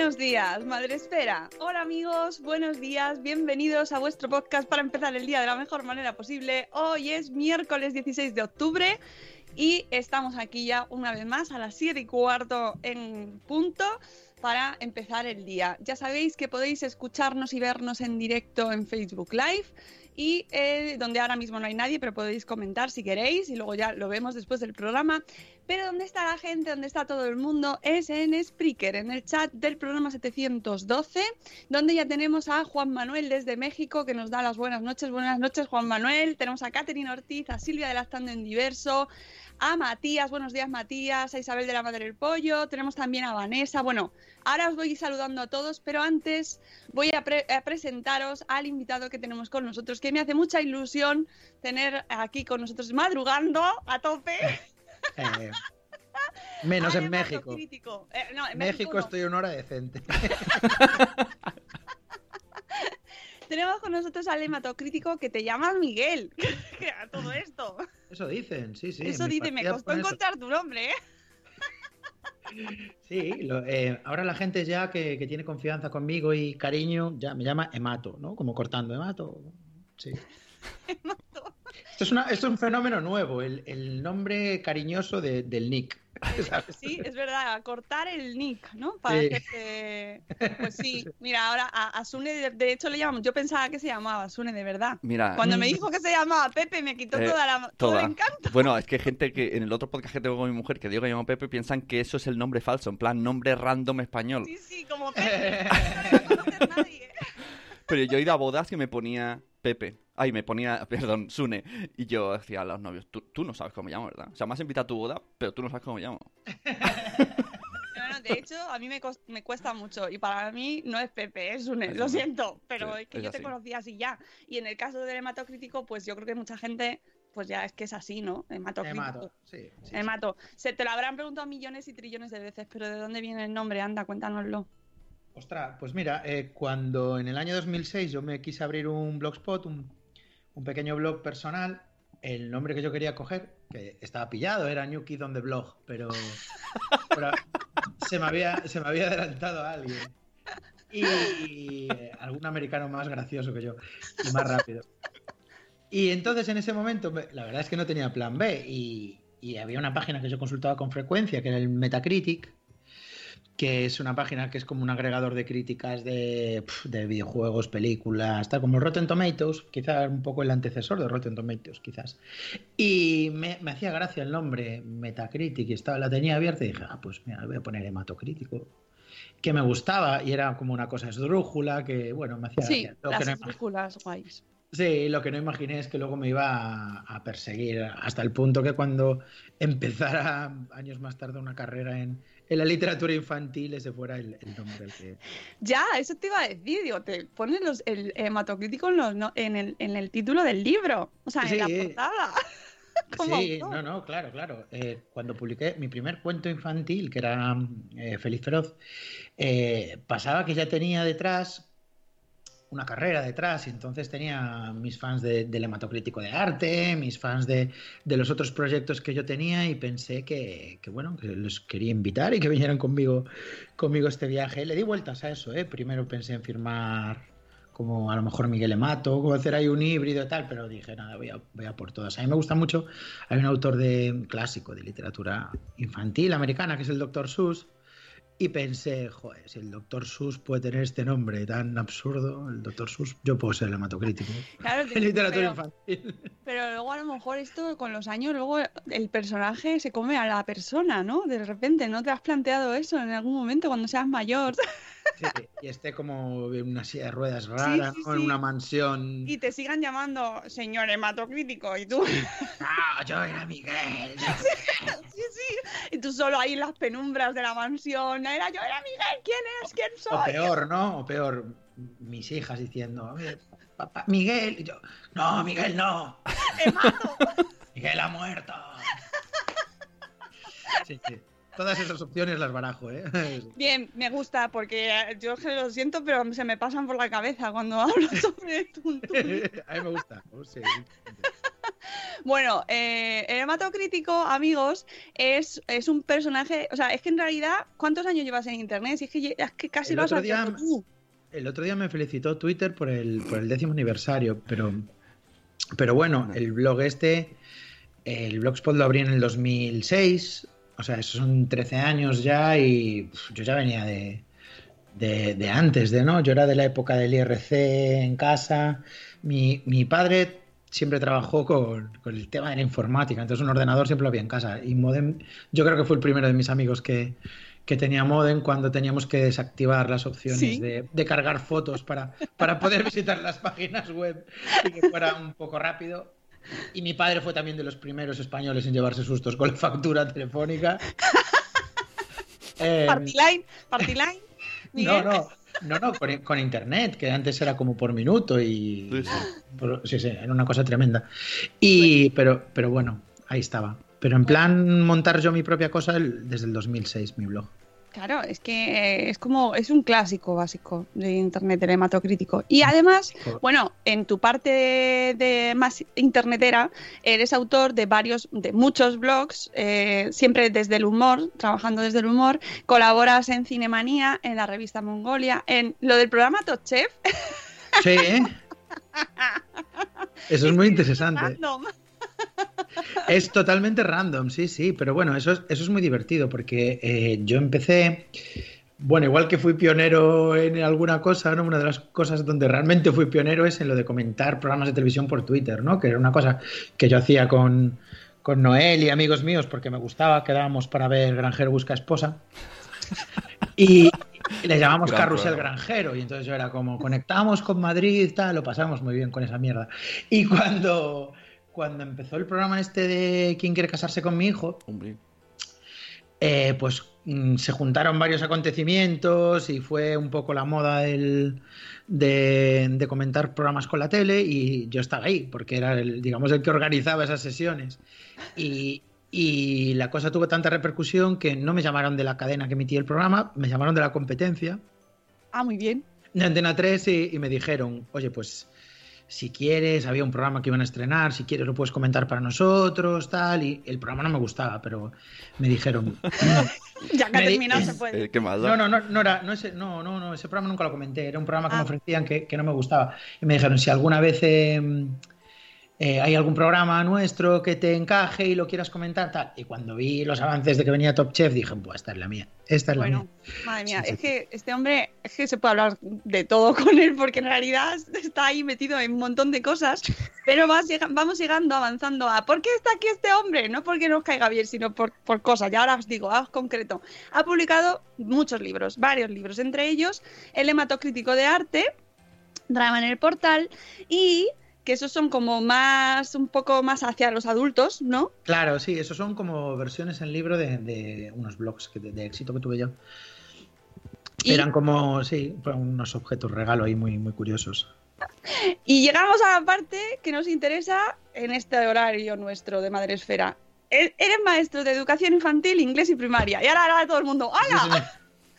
Buenos días, Madre Esfera. Hola amigos, buenos días, bienvenidos a vuestro podcast para empezar el día de la mejor manera posible. Hoy es miércoles 16 de octubre y estamos aquí ya una vez más a las 7 y cuarto en punto para empezar el día. Ya sabéis que podéis escucharnos y vernos en directo en Facebook Live y eh, donde ahora mismo no hay nadie, pero podéis comentar si queréis y luego ya lo vemos después del programa. Pero donde está la gente, donde está todo el mundo, es en Spreaker, en el chat del programa 712, donde ya tenemos a Juan Manuel desde México que nos da las buenas noches. Buenas noches, Juan Manuel. Tenemos a Catherine Ortiz, a Silvia de Lactando en Diverso, a Matías, buenos días Matías, a Isabel de la Madre del Pollo, tenemos también a Vanessa. Bueno, ahora os voy saludando a todos, pero antes voy a, pre a, presentaros al invitado que tenemos con nosotros, que me hace mucha ilusión tener aquí con nosotros madrugando a tope. Eh, menos en México. Eh, no, en México, México no. estoy una hora decente. Tenemos con nosotros al hematocrítico que te llama Miguel. a todo esto. Eso dicen, sí, sí. Eso dice, me costó encontrar tu nombre, ¿eh? Sí, lo, eh, ahora la gente ya que, que, tiene confianza conmigo y cariño ya me llama Hemato, ¿no? Como cortando Hemato. Sí. Hemato. Esto es, una, esto es un fenómeno nuevo, el, el nombre cariñoso de, del nick. ¿sabes? Sí, es verdad, cortar el nick, ¿no? Para Sí. Pues sí, mira, ahora a, a Sune, de, de, hecho le llamamos, yo pensaba que se llamaba Sune de verdad. Mira, Cuando me dijo que se llamaba Pepe me quitó Eh, toda la, todo toda. el encanto. Bueno, es que hay gente que en el otro podcast que tengo con mi mujer que digo que llamo Pepe piensan que eso es el nombre falso, en plan nombre random español. Sí, sí, como Pepe. No me conoce nadie. Pero yo he ido a bodas que me ponía Pepe. Ay, me ponía, perdón, Sune. Y yo decía a los novios, tú, tú no sabes cómo me llamo, ¿verdad? O sea, me has invitado a tu boda, pero tú no sabes cómo me llamo. No, no, de hecho, a mí me, cuesta mucho. Y para mí no es Pepe, es Sune, Es lo siento. Pero Sí, es que es yo te conocía así ya. Y en el caso del hematocrítico, pues yo creo que mucha gente, pues ya es que es así, ¿no? Hematocrítico. Hemato, sí. sí, sí. Hemato. Se te lo habrán preguntado millones y trillones de veces, pero ¿de dónde viene el nombre? Anda, cuéntanoslo. Ostras, pues mira, eh, cuando en el año 2006 yo me quise abrir un blogspot, un, un pequeño blog personal, el nombre que yo quería coger, que estaba pillado, era New Kid on the Blog, pero, pero se, me había, se me había adelantado alguien. Y, eh, algún americano más gracioso que yo y más rápido. Y entonces en ese momento, me- la verdad es que no tenía plan B y, y había una página que yo consultaba con frecuencia, que era el Metacritic, que es una página que es como un agregador de críticas de, de videojuegos, películas, tal como Rotten Tomatoes, quizás un poco el antecesor de Rotten Tomatoes, quizás. Y me, me hacía gracia el nombre Metacritic y estaba, la tenía abierta y dije, ah, pues mira, voy a poner hematocrítico. Que me gustaba y era como una cosa esdrújula que, bueno, me hacía Sí, gracia. Las esdrújulas guays. Sí, lo que no imaginé es que luego me iba a, a perseguir hasta el punto que cuando empezara años más tarde una carrera en, en la literatura infantil ese fuera el, el nombre al que... Ya, eso te iba a decir, digo, te pones los, el hematocrítico en, los, no- en, el, en el título del libro, o sea, en la portada. Sí, autor. no, no, claro, claro. Eh, cuando publiqué mi primer cuento infantil, que era eh, Feliz Feroz, eh, pasaba que ya tenía detrás una carrera detrás y entonces tenía mis fans de- del hematocrítico de arte, mis fans de, de los otros proyectos que yo tenía y pensé que, bueno, que los quería invitar y que vinieran conmigo, conmigo este viaje. Le di vueltas a eso, ¿eh? Primero pensé en firmar como a lo mejor Miguel Emato, como hacer ahí un híbrido y tal, pero dije, nada, voy a, voy a por todas. A mí me gusta mucho, hay un autor de clásico de literatura infantil americana que es el Dr. Seuss, y pensé, joder, si el Dr. Seuss puede tener este nombre tan absurdo, el Dr. Seuss, yo puedo ser el hematocrítico. Claro, En literatura pero- infantil. Pero luego a lo mejor esto con los años, luego el personaje se come a la persona, ¿no? De repente, ¿no te has planteado eso en algún momento cuando seas mayor? Sí, y esté como en una silla de ruedas rara, sí, ¿no? en una mansión. Y te sigan llamando señor hematocrítico y tú, Ah, yo era Miguel. sí, sí, y tú solo ahí en las penumbras de la mansión, era yo, era Miguel, ¿quién es? ¿Quién soy? O peor, ¿no? O peor, mis hijas diciendo, "Oye, papá, Miguel. Y yo, no, Miguel no. ¡Te mato! Miguel ha muerto. Sí, sí. Todas esas opciones las barajo, ¿eh? Bien, me gusta porque eh, yo lo siento, pero se me pasan por la cabeza cuando hablo sobre Tuntún. A mí me gusta. Oh, sí. Bueno, eh, el hematocrítico, amigos, es, es un personaje, o sea, es que en realidad, ¿cuántos años llevas en internet? Si es que, lle- es que casi El lo has otro día- tú. El otro día me felicitó Twitter por el, por el décimo aniversario, pero, pero bueno, el blog este, el Blogspot lo abrí en el 2006, o sea, esos son 13 años ya y pf, yo ya venía de, de, de antes, de no, yo era de la época del IRC en casa, mi, mi padre siempre trabajó con, con el tema de la informática, entonces un ordenador siempre lo había en casa y modem, yo creo que fue el primero de mis amigos que, que tenía modem cuando teníamos que desactivar las opciones Sí. de, de cargar fotos para, para poder visitar las páginas web y que fuera un poco rápido. Y mi padre fue también de los primeros españoles en llevarse sustos con la factura telefónica. Eh, Partyline, Partyline. no, no, no, no, con, con internet, que antes era como por minuto y... Sí, sí. por- sí, sí, era una cosa tremenda. Y, pero, pero bueno, ahí estaba. Pero en plan montar yo mi propia cosa el- desde el 2006, mi blog. Claro, es que eh, es como, es un clásico básico de internet, el hematocrítico. Y además, bueno, en tu parte de, de más internetera, eres autor de varios, de muchos blogs, eh, siempre desde el humor, trabajando desde el humor, colaboras en Cinemanía, en la revista Mongolia, en lo del programa Top Chef. Sí, ¿eh? Eso es muy interesante. Random. Es totalmente random, sí, sí, pero bueno, eso es, eso es muy divertido porque eh, yo empecé, bueno, igual que fui pionero en alguna cosa, ¿no? Una de las cosas donde realmente fui pionero es en lo de comentar programas de televisión por Twitter, ¿no? Que era una cosa que yo hacía con, con Noel y amigos míos porque me gustaba, quedábamos para ver Granjero Busca Esposa. Y le llamamos Gran Carrusel. Granjero. Y entonces yo era como, conectamos con Madrid, tal, lo pasamos muy bien con esa mierda. Y cuando, cuando empezó el programa este de ¿Quién quiere casarse con mi hijo? Hombre. eh, pues mm, se juntaron varios acontecimientos y fue un poco la moda del- de, de comentar programas con la tele y yo estaba ahí porque era el, digamos, el que organizaba esas sesiones. Y, y la cosa tuvo tanta repercusión que no me llamaron de la cadena que emitía el programa, me llamaron de la competencia Ah, muy bien. de Antena 3 y, y me dijeron, oye, pues si quieres, había un programa que iban a estrenar, si quieres lo puedes comentar para nosotros, tal, y el programa no me gustaba, pero me dijeron, Ya que ha terminado se puede. Eh, ¿Qué más da? no, no, no, no era, no ese, no, no, no, ese programa nunca lo comenté, era un programa que Ah. me ofrecían que, que no me gustaba, y me dijeron, si alguna vez eh, eh, hay algún programa nuestro que te encaje y lo quieras comentar, tal, y cuando vi los avances de que venía Top Chef, dije, pues esta es la mía, esta es la Bueno, mía. madre mía, Sí, sí, es que este hombre, es que se puede hablar de todo con él, porque en realidad está ahí metido en un montón de cosas, pero vas vamos llegando, avanzando a ¿por qué está aquí este hombre? No porque nos caiga bien, sino por, por cosas. Y ahora os digo, algo concreto. Ha publicado muchos libros, varios libros, entre ellos El hematocrítico de arte, Drama en el portal y que esos son como más, un poco más hacia los adultos, ¿no? Claro, sí, esos son como versiones en libro de, de unos blogs que- de, de éxito que tuve yo. Y- Eran como, sí, unos objetos regalo ahí muy, muy curiosos. Y llegamos a la parte que nos interesa en este horario nuestro de Madresfera. E- Eres maestro de educación infantil, inglés y primaria. Y ahora, ahora todo el mundo, ¡hala!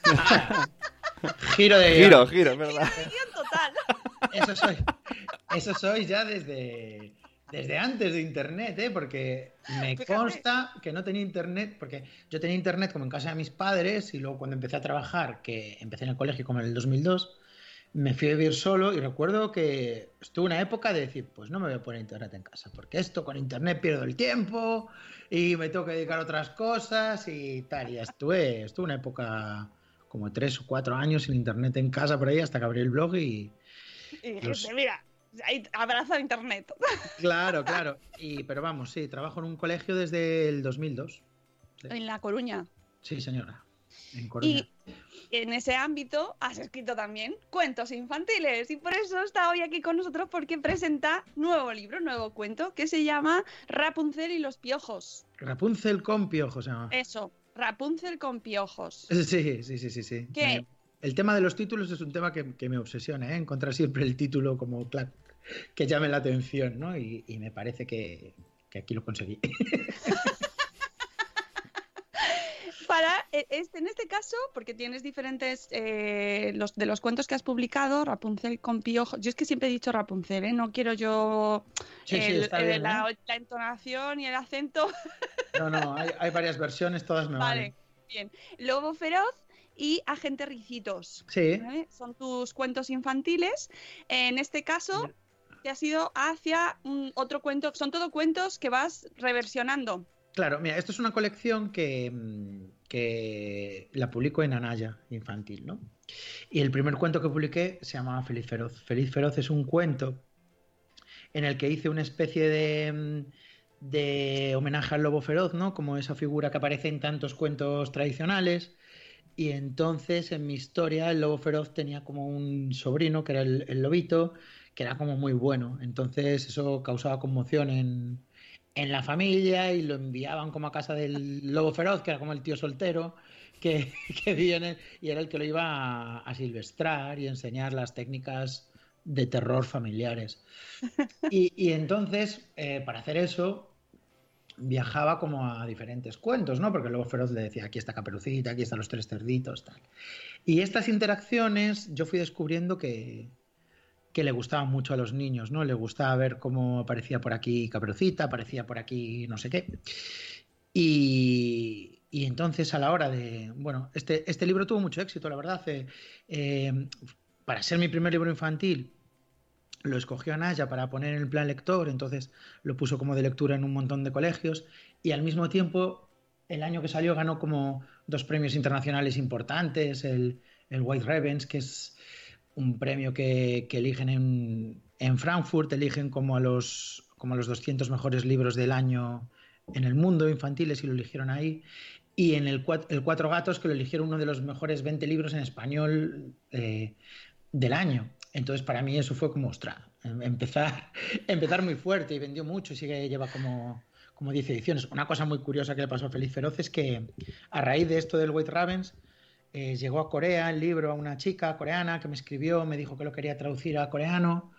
Giro de Giro, giro, es verdad. Guión total. Eso soy. Eso soy ya desde, desde antes de internet, ¿eh? Porque me Fíjate. consta que no tenía internet, porque yo tenía internet como en casa de mis padres y luego cuando empecé a trabajar, que empecé en el colegio como en el 2002, me fui a vivir solo y recuerdo que estuve una época de decir, pues no me voy a poner internet en casa, porque esto con internet pierdo el tiempo y me tengo que dedicar a otras cosas y tal. Y estuve, estuve una época como tres o cuatro años sin internet en casa por ahí hasta que abrí el blog y, Y dijiste, Los- mira, ahí abraza internet. Claro, claro. Y, pero vamos, sí, trabajo en un colegio desde el 2002. En La Coruña. Sí, señora. En Coruña. Y en ese ámbito has escrito también cuentos infantiles. Y por eso está hoy aquí con nosotros porque presenta nuevo libro, nuevo cuento, que se llama Rapunzel y los piojos. Rapunzel con piojos. se llama. Eso, Rapunzel con piojos. Sí, sí, sí, sí, sí. ¿Qué? El tema de los títulos es un tema que, que me obsesiona, ¿eh? Encontrar siempre el título como clac, que llame la atención, ¿no? Y, y me parece que, que aquí lo conseguí. Para eh, este, en este caso, porque tienes diferentes eh, los de los cuentos que has publicado, Rapunzel con piojos. Yo es que siempre he dicho Rapunzel, ¿eh? No quiero yo Sí, sí, está el- bien, la, ¿eh? la entonación y el acento. No, no, hay, hay varias versiones, todas me Vale, valen. bien. Lobo feroz y Agente Ricitos. Sí. Son tus cuentos infantiles. En este caso, te has ido hacia un otro cuento. Son todo cuentos que vas reversionando. Claro, mira, esto es una colección que, mm, que la publico en Anaya infantil, ¿no? Y el primer cuento que publiqué se llamaba Feliz Feroz. Feliz Feroz es un cuento en el que hice una especie de, mm, de homenaje al lobo feroz, ¿no? Como esa figura que aparece en tantos cuentos tradicionales. Y entonces en mi historia el lobo feroz tenía como un sobrino, que era el lobito, que era como muy bueno. Entonces eso causaba conmoción en, en la familia y lo enviaban como a casa del lobo feroz, que era como el tío soltero, que, que viene y era el que lo iba a, a silvestrar y enseñar las técnicas de terror familiares. Y, y entonces, eh, para hacer eso, viajaba como a diferentes cuentos, ¿no? Porque luego Feroz le decía, aquí está Caperucita, aquí están los tres cerditos, tal. Y estas interacciones yo fui descubriendo que, que le gustaban mucho a los niños, ¿no? Le gustaba ver cómo aparecía por aquí Caperucita, aparecía por aquí no sé qué. Y, y entonces a la hora de... Bueno, este, este libro tuvo mucho éxito, la verdad. eh, eh, para ser mi primer libro infantil, lo escogió Anaya para poner en el plan lector, entonces lo puso como de lectura en un montón de colegios y al mismo tiempo el año que salió ganó como dos premios internacionales importantes, el, el White Ravens, que es un premio que, eligen en, en, Frankfurt, eligen como a, los, como los 200 mejores libros del año en el mundo infantiles y lo eligieron ahí. Y en el, el Cuatro Gatos, que lo eligieron uno de los mejores 20 libros en español eh, del año. Entonces, para mí eso fue como, ostras, empezar, empezar muy fuerte y vendió mucho y sigue, lleva como, como 10 ediciones. Una cosa muy curiosa que le pasó a Feliz Feroz es que a raíz de esto del White Ravens, eh, llegó a Corea el libro a una chica coreana que me escribió, me dijo que lo quería traducir a coreano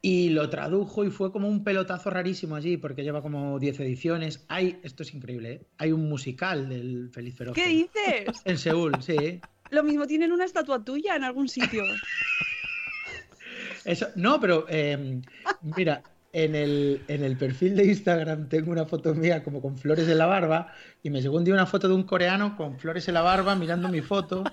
y lo tradujo y fue como un pelotazo rarísimo allí porque lleva como 10 ediciones. Hay, esto es increíble, ¿eh? hay un musical del Feliz Feroz. ¿Qué dices? En Seúl, sí. Lo mismo tienen una estatua tuya en algún sitio. Eso, no, pero eh, mira, en el, en el perfil de Instagram tengo una foto mía como con flores en la barba y me llegó un día una foto de un coreano con flores en la barba mirando mi foto.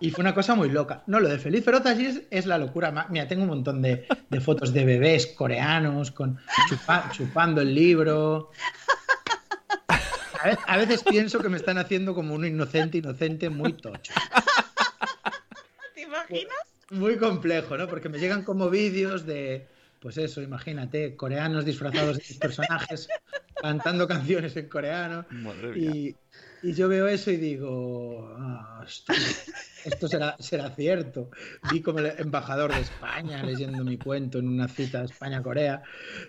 Y fue una cosa muy loca. No, lo de Feliz Feroz allí es, es la locura. Mira, tengo un montón de, de fotos de bebés coreanos con chupa, chupando el libro. A veces, a veces pienso que me están haciendo como un inocente, inocente muy tocho. ¿Te imaginas? Muy complejo, ¿no? Porque me llegan como vídeos de, pues eso, imagínate, coreanos disfrazados de personajes cantando canciones en coreano. Y, y yo veo eso y digo, "Ah, esto, esto será, será cierto. Vi como el embajador de España leyendo mi cuento en una cita España-Corea.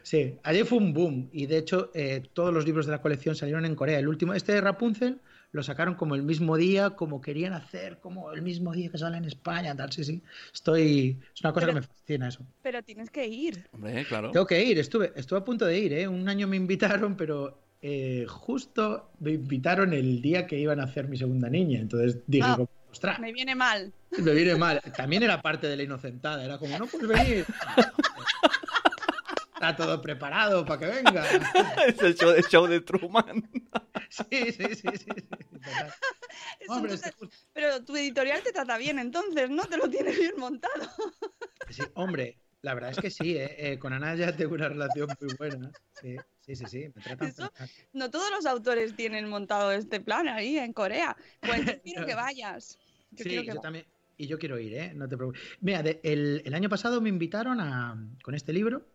Sí, ayer fue un boom y de hecho eh, todos los libros de la colección salieron en Corea. El último, este de Rapunzel, lo sacaron como el mismo día, como querían hacer, como el mismo día que sale en España, tal, sí, sí. Estoy, es una cosa Pero- que me fascina eso. Pero tienes que ir. Hombre, claro. Tengo que ir, estuve, estuve a punto de ir, ¿eh? Un año me invitaron, pero eh, justo me invitaron el día que iban a hacer mi segunda niña. Entonces dije, Ah. ostras, Me viene mal. me viene mal. También era parte de la inocentada, era como, no puedes venir. Está todo preparado para que venga. es el show, el show de Truman. Sí, sí, sí, sí. Hombre, entonces- Pero tu editorial te trata bien, entonces, ¿no? Te lo tienes bien montado. sí, hombre, la verdad es que sí, ¿eh? Eh, con Ana ya tengo una relación muy buena. Sí, sí, sí, sí, me tratan Eso- fenomenal. No todos los autores tienen montado este plan ahí en Corea. Pues yo quiero que vayas. Yo Sí, quiero que yo también. Y yo quiero ir, ¿eh? No te preocupes. Mira, de- el, el año pasado me invitaron a, con este libro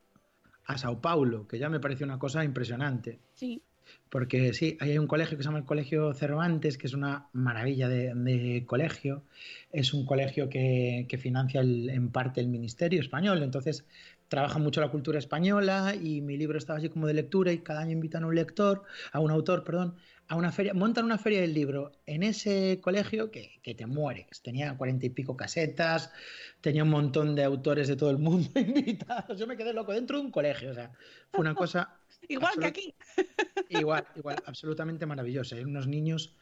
a Sao Paulo, que ya me pareció una cosa impresionante. Sí. Porque sí, hay un colegio que se llama el Colegio Cervantes, que es una maravilla de, de colegio. Es un colegio que, que financia el- en parte el Ministerio Español. Entonces trabaja mucho la cultura española y mi libro estaba así como de lectura y cada año invitan a un lector, a un autor, perdón, a una feria, montan una feria del libro en ese colegio que, que te mueres. Tenía cuarenta y pico casetas, tenía un montón de autores de todo el mundo invitados. Yo me quedé loco dentro de un colegio. O sea, fue una cosa Igual que aquí. Igual, igual, absolutamente maravillosa. Hay unos niños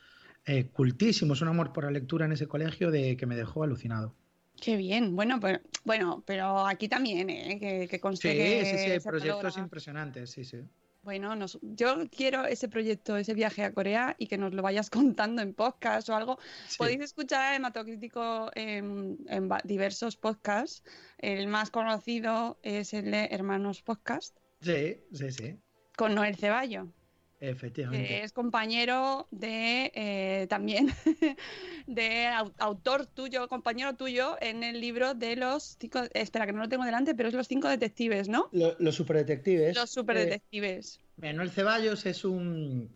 eh, cultísimos, un amor por la lectura en ese colegio de que me dejó alucinado. Qué bien. Bueno, pero, bueno, pero aquí también, ¿eh? Que, que conste Sí, que sí, sí, hay proyectos impresionantes, sí, sí. Bueno, nos- yo quiero ese proyecto, ese viaje a Corea y que nos lo vayas contando en podcast o algo. Sí. Podéis escuchar a Hematocrítico en, en diversos podcasts. El más conocido es el de Hermanos Podcast Sí, sí, sí, con Noel Ceballo, efectivamente. que es compañero de eh, también de au- autor tuyo, compañero tuyo en el libro de los cinco, espera que no lo tengo delante, pero es los cinco detectives, ¿no? Lo- los superdetectives. Los superdetectives. Manuel Ceballos es un.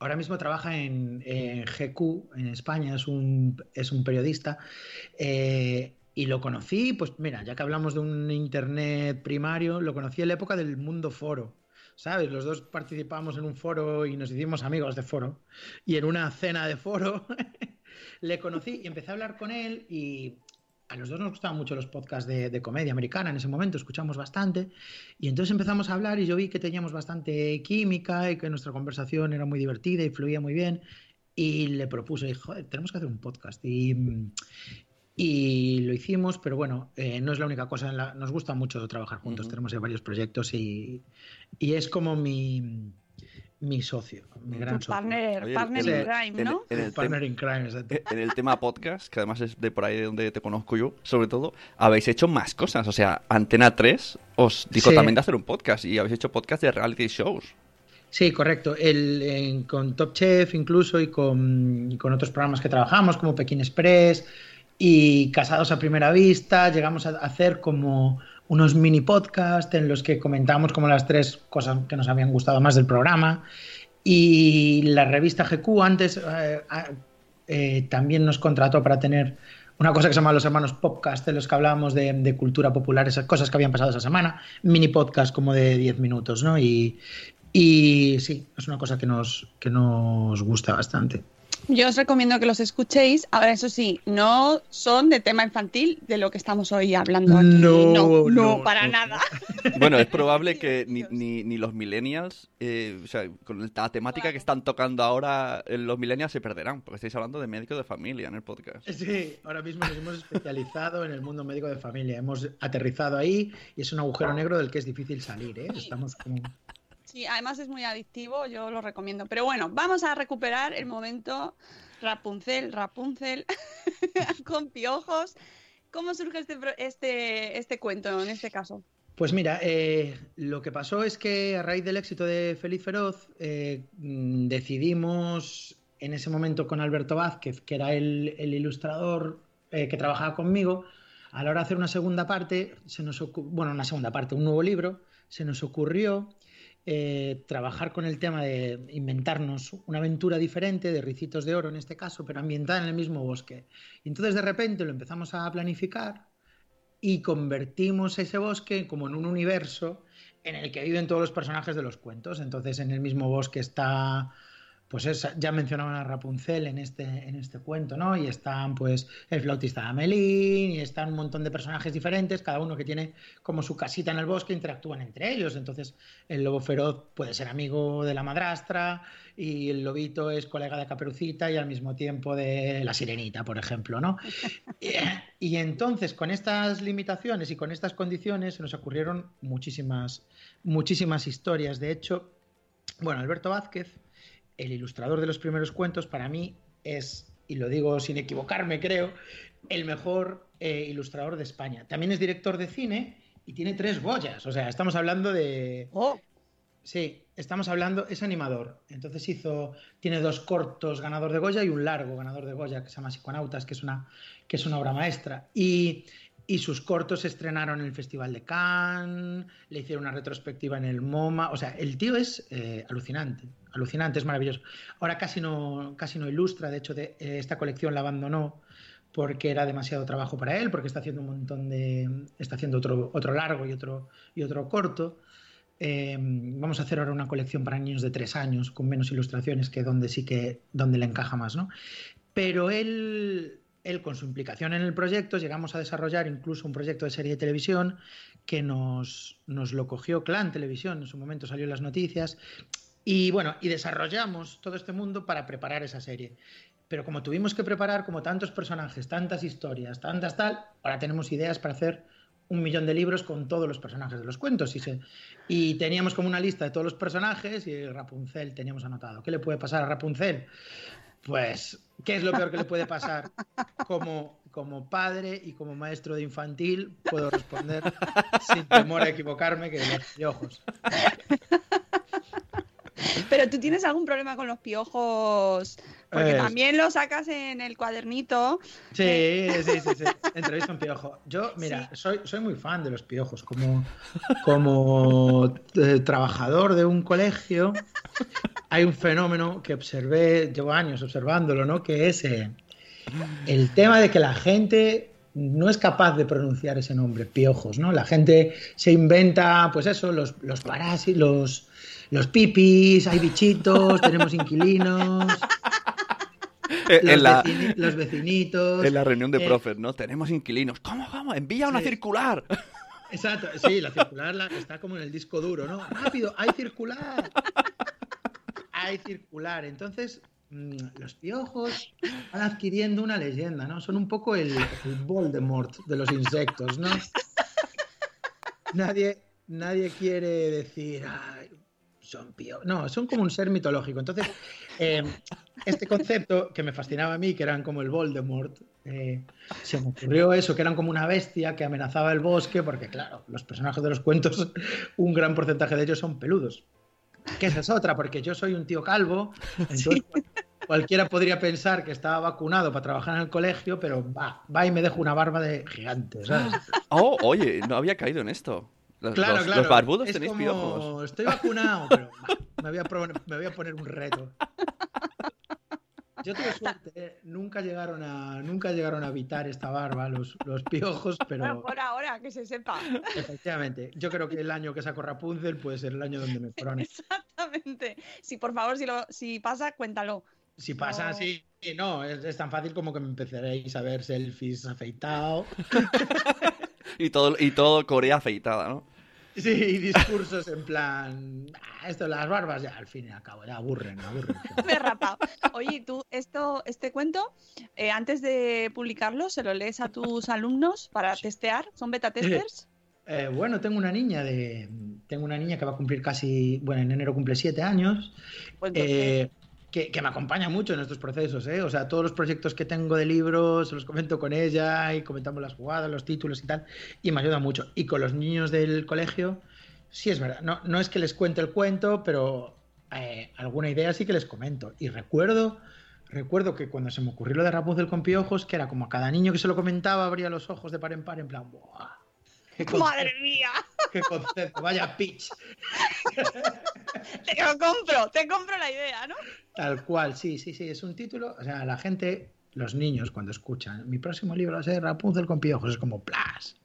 Ahora mismo trabaja en, en GQ, en España, es un, es un periodista. eh, y lo conocí, pues mira, ya que hablamos de un internet primario, lo conocí en la época del mundo foro. ¿Sabes? Los dos participamos en un foro y nos hicimos amigos de foro. Y en una cena de foro le conocí y empecé a hablar con él y a los dos nos gustaban mucho los podcasts de, de comedia americana en ese momento, escuchamos bastante. Y entonces empezamos a hablar y yo vi que teníamos bastante química y que nuestra conversación era muy divertida y fluía muy bien. Y le propuse, joder, tenemos que hacer un podcast. Y, y lo hicimos, pero bueno, eh, no es la única cosa. en la- nos gusta mucho trabajar juntos, tenemos varios proyectos y, y es como mi, mi socio, mi gran socio. partner, Oye, partner el- in crime, ¿no? En el, Partner in crime, exacto. en el tema podcast, que además es de por ahí de donde te conozco yo, sobre todo, habéis hecho más cosas. O sea, Antena 3 os dijo Sí. también de hacer un podcast y habéis hecho podcast de reality shows. Sí, correcto. El, en- con Top Chef incluso y con, y con otros programas que trabajamos como Pekín Express y Casados a Primera Vista, llegamos a hacer como unos mini podcasts en los que comentamos como las tres cosas que nos habían gustado más del programa. Y la revista GQ antes eh, eh, también nos contrató para tener una cosa que se llama los hermanos podcast, en los que hablábamos de, de cultura popular, esas cosas que habían pasado esa semana, mini podcast como de 10 minutos, ¿no? Y, y sí, es una cosa que nos, que nos gusta bastante. Yo os recomiendo que los escuchéis. Ahora, eso sí, no son de tema infantil de lo que estamos hoy hablando aquí. No, no, no, para no. nada. Bueno, es probable que ni, ni, ni los millennials, eh, o sea, con la temática que están tocando ahora eh, los millennials se perderán, porque estáis hablando de médico de familia en el podcast. Sí, ahora mismo nos hemos especializado en el mundo médico de familia. Hemos aterrizado ahí y es un agujero negro del que es difícil salir, ¿eh? Estamos como... Sí, además es muy adictivo, yo lo recomiendo. Pero bueno, vamos a recuperar el momento Rapunzel, Rapunzel, con piojos. ¿Cómo surge este, este, este cuento en este caso? Pues mira, eh, lo que pasó es que a raíz del éxito de Feliz Feroz eh, mm, decidimos en ese momento con Alberto Vázquez, que era el, ilustrador eh, que trabajaba conmigo, a la hora de hacer una segunda parte, se nos bueno, una segunda parte, un nuevo libro, se nos ocurrió eh, trabajar con el tema de inventarnos una aventura diferente, de ricitos de oro en este caso, pero ambientada en el mismo bosque. Entonces de repente lo empezamos a planificar y convertimos ese bosque como en un universo en el que viven todos los personajes de los cuentos. Entonces en el mismo bosque está pues es, ya mencionaban a Rapunzel en este, en este cuento, ¿no? Y están, pues, el flautista de Amelín, y están un montón de personajes diferentes, cada uno que tiene como su casita en el bosque, interactúan entre ellos. Entonces, el lobo feroz puede ser amigo de la madrastra, y el lobito es colega de Caperucita y al mismo tiempo de la sirenita, por ejemplo, ¿no? y, y entonces, con estas limitaciones y con estas condiciones, se nos ocurrieron muchísimas, muchísimas historias. De hecho, bueno, Alberto Vázquez el ilustrador de los primeros cuentos, para mí es, y lo digo sin equivocarme, creo, el mejor eh, ilustrador de España. También es director de cine y tiene tres Goyas. O sea, estamos hablando de. ¡Oh! Sí, estamos hablando, es animador. Entonces hizo, tiene dos cortos ganador de Goya y un largo ganador de Goya que se llama Psiconautas, que es una, que es una obra maestra. Y, y sus cortos se estrenaron en el Festival de Cannes, le hicieron una retrospectiva en el MoMA. O sea, el tío es eh, alucinante, alucinante, es maravilloso. Ahora casi no, casi no ilustra, de hecho, de, eh, esta colección la abandonó porque era demasiado trabajo para él, porque está haciendo un montón de. está haciendo otro, otro largo y otro, y otro corto. Eh, vamos a hacer ahora una colección para niños de tres años, con menos ilustraciones, que donde sí que donde le encaja más, ¿no? Pero él él con su implicación en el proyecto llegamos a desarrollar incluso un proyecto de serie de televisión que nos, nos lo cogió Clan Televisión, en su momento salió en las noticias, y bueno, y desarrollamos todo este mundo para preparar esa serie. Pero como tuvimos que preparar como tantos personajes, tantas historias, tantas tal, ahora tenemos ideas para hacer un millón de libros con todos los personajes de los cuentos. Y, se, y teníamos como una lista de todos los personajes y Rapunzel teníamos anotado. ¿Qué le puede pasar a Rapunzel? Pues, ¿qué es lo peor que le puede pasar? Como, como padre y como maestro de infantil, puedo responder sin temor a equivocarme que los piojos. Pero tú tienes algún problema con los piojos, porque Eh, también lo sacas en el cuadernito. Sí, sí, sí, sí. Entrevista un piojo. Yo, mira, soy, soy muy fan de los piojos. Como, como eh, trabajador de un colegio, hay un fenómeno que observé, llevo años observándolo, ¿no? Que es eh, el tema de que la gente no es capaz de pronunciar ese nombre, piojos, ¿no? La gente se inventa, pues eso, los, los parásitos, los, los pipis, hay bichitos, tenemos inquilinos. Los, en, la, vecini- los vecinitos. en la reunión de eh, profes, ¿no? Tenemos inquilinos. ¿Cómo, cómo? Envía una circular. Exacto, sí, la circular la- está como en el disco duro, ¿no? Rápido, hay circular. Hay circular. Entonces, mm, los piojos van adquiriendo una leyenda, ¿no? Son un poco el, el Voldemort de los insectos, ¿no? Nadie, nadie quiere decir, "Ay, son piojos. No, son como un ser mitológico. Entonces, eh, este concepto que me fascinaba a mí, que eran como el Voldemort, eh, se me ocurrió eso, que eran como una bestia que amenazaba el bosque, porque claro, los personajes de los cuentos, un gran porcentaje de ellos son peludos. Que esa es otra, porque yo soy un tío calvo, entonces cualquiera podría pensar que estaba vacunado para trabajar en el colegio, pero va, va y me dejo una barba de gigante, ¿sabes? Oh, oye, no había caído en esto. Los, Claro, los- claro. los barbudos es tenéis como, piojos. Estoy vacunado, pero me, voy a pro- me voy a poner un reto. Yo tuve suerte, ¿eh? nunca llegaron a nunca llegaron a evitar esta barba los, los piojos, Bueno, pero por ahora, que se sepa. efectivamente, yo creo que el año que saco Rapunzel puede ser el año donde me corone. Exactamente. Sí, por favor, si, lo, si pasa, cuéntalo. Si pasa No. así, no, es, es tan fácil como que me empezaréis a ver selfies afeitado. Y todo, y todo Corea afeitada, ¿no? Sí, y discursos en plan, "Ah, esto de las barbas ya al fin y al cabo, ya aburren, aburren. Me he rapado. Oye, tú, esto, este cuento, eh, antes de publicarlo, ¿se lo lees a tus alumnos para testear? ¿Son beta testers? Eh, bueno, tengo una niña de. Tengo una niña que va a cumplir casi. Bueno, en enero cumple siete años. Pues entonces- eh, que, me acompaña mucho en estos procesos, ¿eh? O sea, todos los proyectos que tengo de libros, los comento con ella y comentamos las jugadas, los títulos y tal, y me ayuda mucho. Y con los niños del colegio, sí es verdad. No, no es que les cuente el cuento, pero eh, alguna idea sí que les comento. Y recuerdo. Recuerdo que cuando se me ocurrió lo de Rapunzel con piojos, que era como a cada niño que se lo comentaba abría los ojos de par en par en plan, ¡buah! Madre mía. qué concepto, vaya pitch. Te lo compro, te compro la idea, ¿no? Tal cual, sí, sí, sí, es un título. O sea, la gente, los niños, cuando escuchan, mi próximo libro va a ser Rapunzel con piojos, es como plas.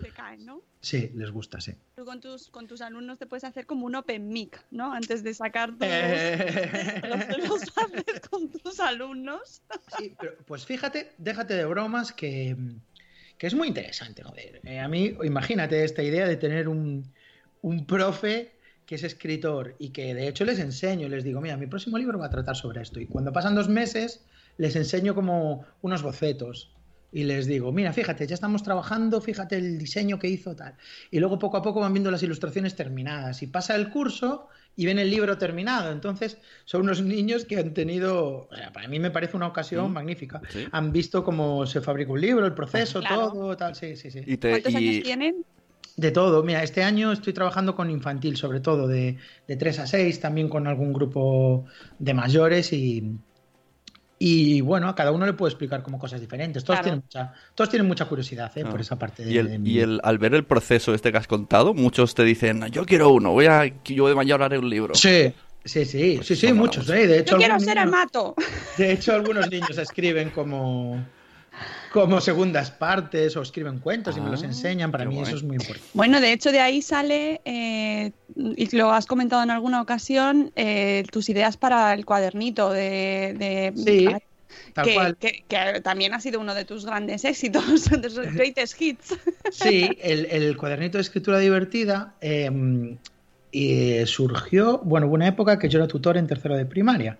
Te caen, ¿no? Sí, les gusta, sí. Tú con tus, con tus alumnos te puedes hacer como un open mic, ¿no? Antes de sacar tus... Eh. Los, los haces con tus alumnos. Sí, pero, pues fíjate, déjate de bromas que, que es muy interesante, joder. Eh, a mí, imagínate esta idea de tener un, un profe que es escritor y que de hecho les enseño, les digo, mira, mi próximo libro va a tratar sobre esto. Y cuando pasan dos meses, les enseño como unos bocetos. Y les digo, mira, fíjate, ya estamos trabajando, fíjate el diseño que hizo tal. Y luego poco a poco van viendo las ilustraciones terminadas. Y pasa el curso y ven el libro terminado. Entonces, son unos niños que han tenido, o sea, para mí me parece una ocasión magnífica. Sí. Han visto cómo se fabrica un libro, el proceso, Claro. todo, tal, sí, sí, sí. Y te, ¿Cuántos y- años tienen? De todo, mira, este año estoy trabajando con infantil, sobre todo de, de 3 a 6, también con algún grupo de mayores y, y bueno, a cada uno le puedo explicar como cosas diferentes. Todos, Claro. tienen, mucha, todos tienen mucha curiosidad ¿eh? Ah. por esa parte de, Y, de el, mí. y el, al ver el proceso este que has contado, muchos te dicen, yo quiero uno, voy a, yo de mayor haré un libro. Sí, sí, sí, Pues sí, sí, muchos. mucho. ¿eh? De hecho, Yo quiero ser niño- amato. De hecho, algunos niños escriben como, como segundas partes o escriben cuentos y me los Ah, enseñan. Para mí guay. eso es muy importante. Bueno, de hecho de ahí sale, eh, y lo has comentado en alguna ocasión, eh, tus ideas para el cuadernito de... de- Sí, tal que, cual. que- que también ha sido uno de tus grandes éxitos, de tus greatest hits. Sí, el, el cuadernito de escritura divertida eh, y surgió, bueno, hubo una época que yo era tutor en tercero de primaria.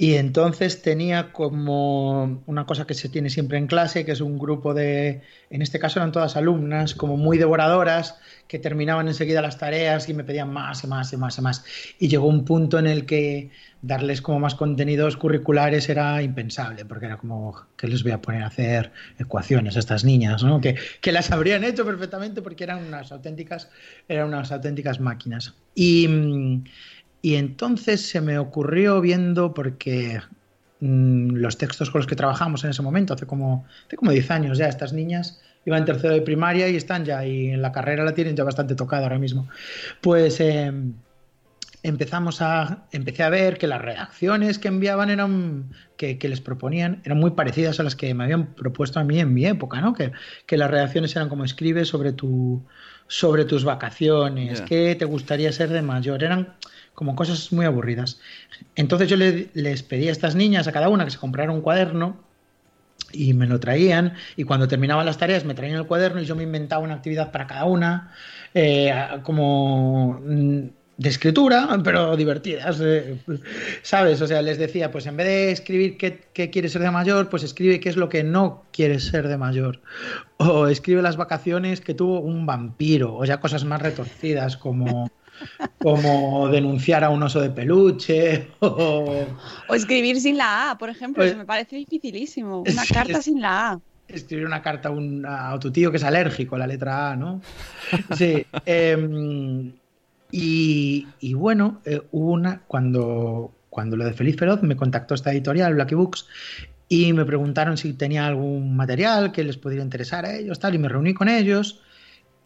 Y entonces tenía como una cosa que se tiene siempre en clase, que es un grupo de, en este caso eran todas alumnas, como muy devoradoras, que terminaban enseguida las tareas y me pedían más y más y más y más. Y llegó un punto en el que darles como más contenidos curriculares era impensable, porque era como, ¿qué les voy a poner a hacer ecuaciones a estas niñas? ¿no? Que, que las habrían hecho perfectamente porque eran unas auténticas, eran unas auténticas máquinas. Y, y entonces se me ocurrió viendo, porque mm, los textos con los que trabajamos en ese momento, hace como, hace como 10 años ya, estas niñas iban en tercero de primaria y están ya, y en la carrera la tienen ya bastante tocada ahora mismo. Pues eh, empezamos a, empecé a ver que las redacciones que enviaban eran, que, que les proponían, eran muy parecidas a las que me habían propuesto a mí en mi época, ¿no? Que, que las redacciones eran como escribe sobre tu sobre tus vacaciones, Ya. qué te gustaría ser de mayor, eran como cosas muy aburridas. Entonces yo le- les pedí a estas niñas, a cada una, que se comprara un cuaderno y me lo traían y cuando terminaban las tareas me traían el cuaderno y yo me inventaba una actividad para cada una, eh, como mm, de escritura, pero divertidas, eh, ¿sabes? O sea, les decía, pues en vez de escribir qué, qué quieres ser de mayor, pues escribe qué es lo que no quieres ser de mayor. O escribe las vacaciones que tuvo un vampiro, o sea, cosas más retorcidas como... como denunciar a un oso de peluche o O escribir sin la A, por ejemplo, Pues- me parece dificilísimo. Una carta es- sin la A. escribir una carta a, un- a tu tío que es alérgico a la letra A, ¿no? Sí. em, y, y bueno, eh, hubo una. Cuando, cuando lo de Feliz Feroz me contactó esta editorial, Blacky Books, y me preguntaron si tenía algún material que les pudiera interesar a ellos, tal, y me reuní con ellos.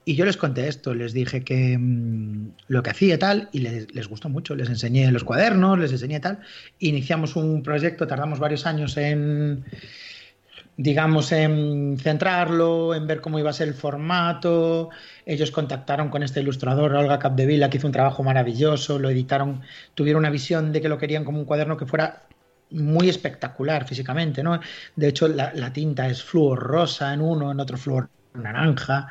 Y yo les conté esto, les dije que mm, lo que hacía tal, y les, les gustó mucho, les enseñé los cuadernos, les enseñé tal. Iniciamos un proyecto, tardamos varios años en, digamos, en centrarlo, en ver cómo iba a ser el formato. Ellos contactaron con este ilustrador, Olga Capdevila, que hizo un trabajo maravilloso, lo editaron, tuvieron una visión de que lo querían como un cuaderno que fuera muy espectacular físicamente, ¿no? De hecho, la, la tinta es flúor rosa en uno, en otro flúor naranja.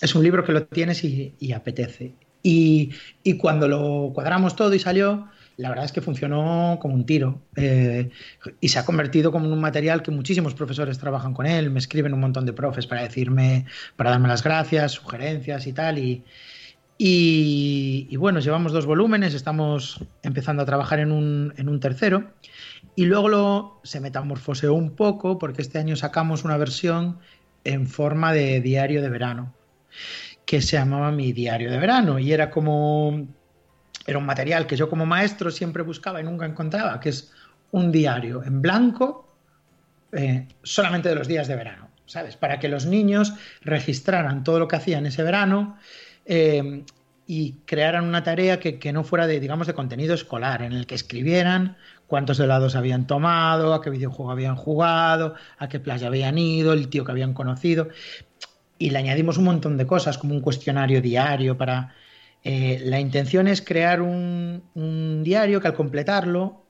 Es un libro que lo tienes y, apetece. Y, cuando lo cuadramos todo y salió, la verdad es que funcionó como un tiro eh, y se ha convertido como en un material que muchísimos profesores trabajan con él, me escriben un montón de profes para decirme, para darme las gracias, sugerencias y tal. Y, y, y bueno, llevamos dos volúmenes, estamos empezando a trabajar en un, en un tercero y luego lo, se metamorfoseó un poco porque este año sacamos una versión en forma de diario de verano que se llamaba mi diario de verano y era como era un material que yo como maestro siempre buscaba y nunca encontraba, que es un diario en blanco eh, solamente de los días de verano. ¿sabes? Para que los niños registraran todo lo que hacían ese verano eh, y crearan una tarea que, que, no fuera de, digamos, de contenido escolar, en el que escribieran cuántos helados habían tomado, a qué videojuego habían jugado, a qué playa habían ido, el tío que habían conocido. Y le añadimos un montón de cosas, como un cuestionario diario para... Eh, la intención es crear un, diario que al completarlo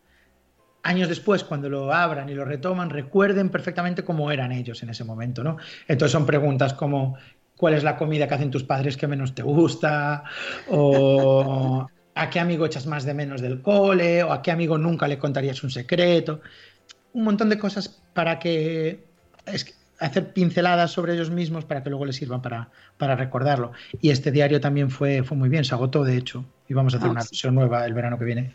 años después, cuando lo abran y lo retoman, recuerden perfectamente cómo eran ellos en ese momento, ¿no? Entonces son preguntas como ¿cuál es la comida que hacen tus padres que menos te gusta? O ¿a qué amigo echas más de menos del cole? ¿O a qué amigo nunca le contarías un secreto? Un montón de cosas para que hacer pinceladas sobre ellos mismos para que luego les sirvan para, para recordarlo. Y este diario también fue, fue muy bien, se agotó de hecho. Y vamos a hacer oh, una versión nueva el verano que viene.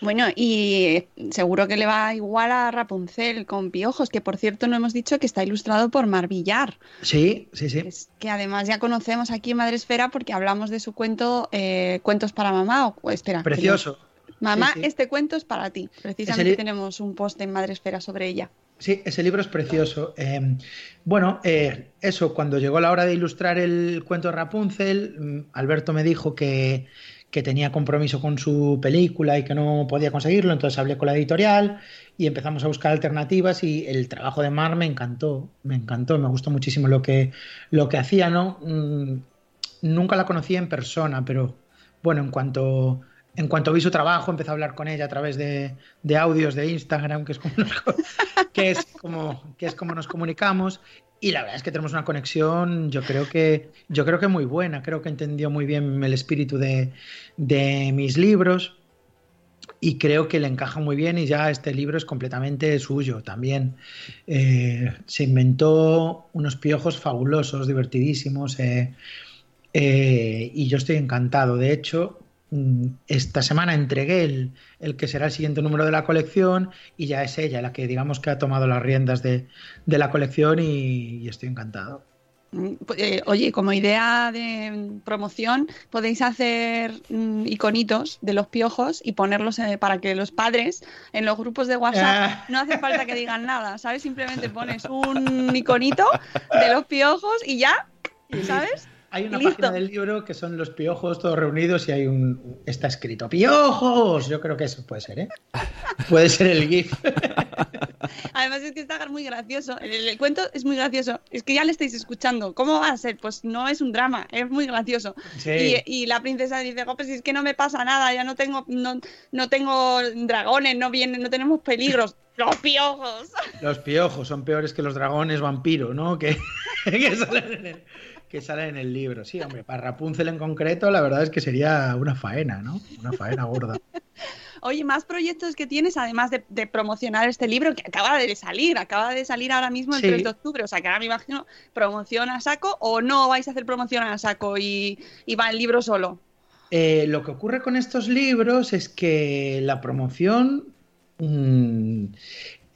Bueno, y seguro que le va igual a Rapunzel con piojos, que por cierto no hemos dicho que está ilustrado por Marvillar. Sí, sí, sí. que además ya conocemos aquí en Madresfera porque hablamos de su cuento eh, Cuentos para mamá. O, espera. Precioso. Mamá, este cuento es para ti. Precisamente tenemos un post en Madresfera sobre ella. Sí, ese libro es precioso. Eh, bueno, eh, eso, cuando llegó la hora de ilustrar el cuento de Rapunzel, mm, Alberto me dijo que que tenía compromiso con su película y que no podía conseguirlo, entonces hablé con la editorial y empezamos a buscar alternativas y el trabajo de Mar me encantó, me encantó, me gustó muchísimo lo que, lo que hacía, ¿no? Mm, nunca la conocía en persona, pero bueno, en cuanto, en cuanto vi su trabajo, empecé a hablar con ella a través de, audios de Instagram, que es como como, que es como nos comunicamos, y la verdad es que tenemos una conexión, yo creo que, yo creo que muy buena, creo que entendió muy bien el espíritu de, de mis libros y creo que le encaja muy bien y ya este libro es completamente suyo también. Eh, se inventó unos piojos fabulosos, divertidísimos eh, eh, y yo estoy encantado. De hecho, esta semana entregué el, el, que será el siguiente número de la colección y ya es ella la que digamos que ha tomado las riendas de, de la colección y, estoy encantado. Mm, pues, eh, oye, como idea de promoción, podéis hacer mm, iconitos de los piojos y ponerlos eh, para que los padres en los grupos de WhatsApp ah. no hace falta que digan nada, ¿sabes? Simplemente pones un iconito de los piojos y ya, ¿sabes? Hay una página del libro que son los piojos todos reunidos y hay un está escrito piojos. Yo creo que eso puede ser, ¿eh? Puede ser el GIF. Además es que está muy gracioso. El, cuento es muy gracioso. Es que ya le estáis escuchando. ¿Cómo va a ser? Pues no es un drama, es muy gracioso. Y, la princesa dice, oh, pues es que no me pasa nada, ya no tengo, no, no tengo dragones, no vienen, no tenemos peligros. Los piojos. Los piojos son peores que los dragones vampiro, ¿no? Que, que salen en el que sale en el libro. Sí, hombre, para Rapunzel en concreto, la verdad es que sería una faena, ¿no? Una faena gorda. Oye, más proyectos que tienes, además de, promocionar este libro que acaba de salir, acaba de salir ahora mismo el 3 de octubre, o sea que ahora me imagino promoción a saco o no vais a hacer promoción a saco y, va el libro solo. Eh, lo que ocurre con estos libros es que la promoción mm,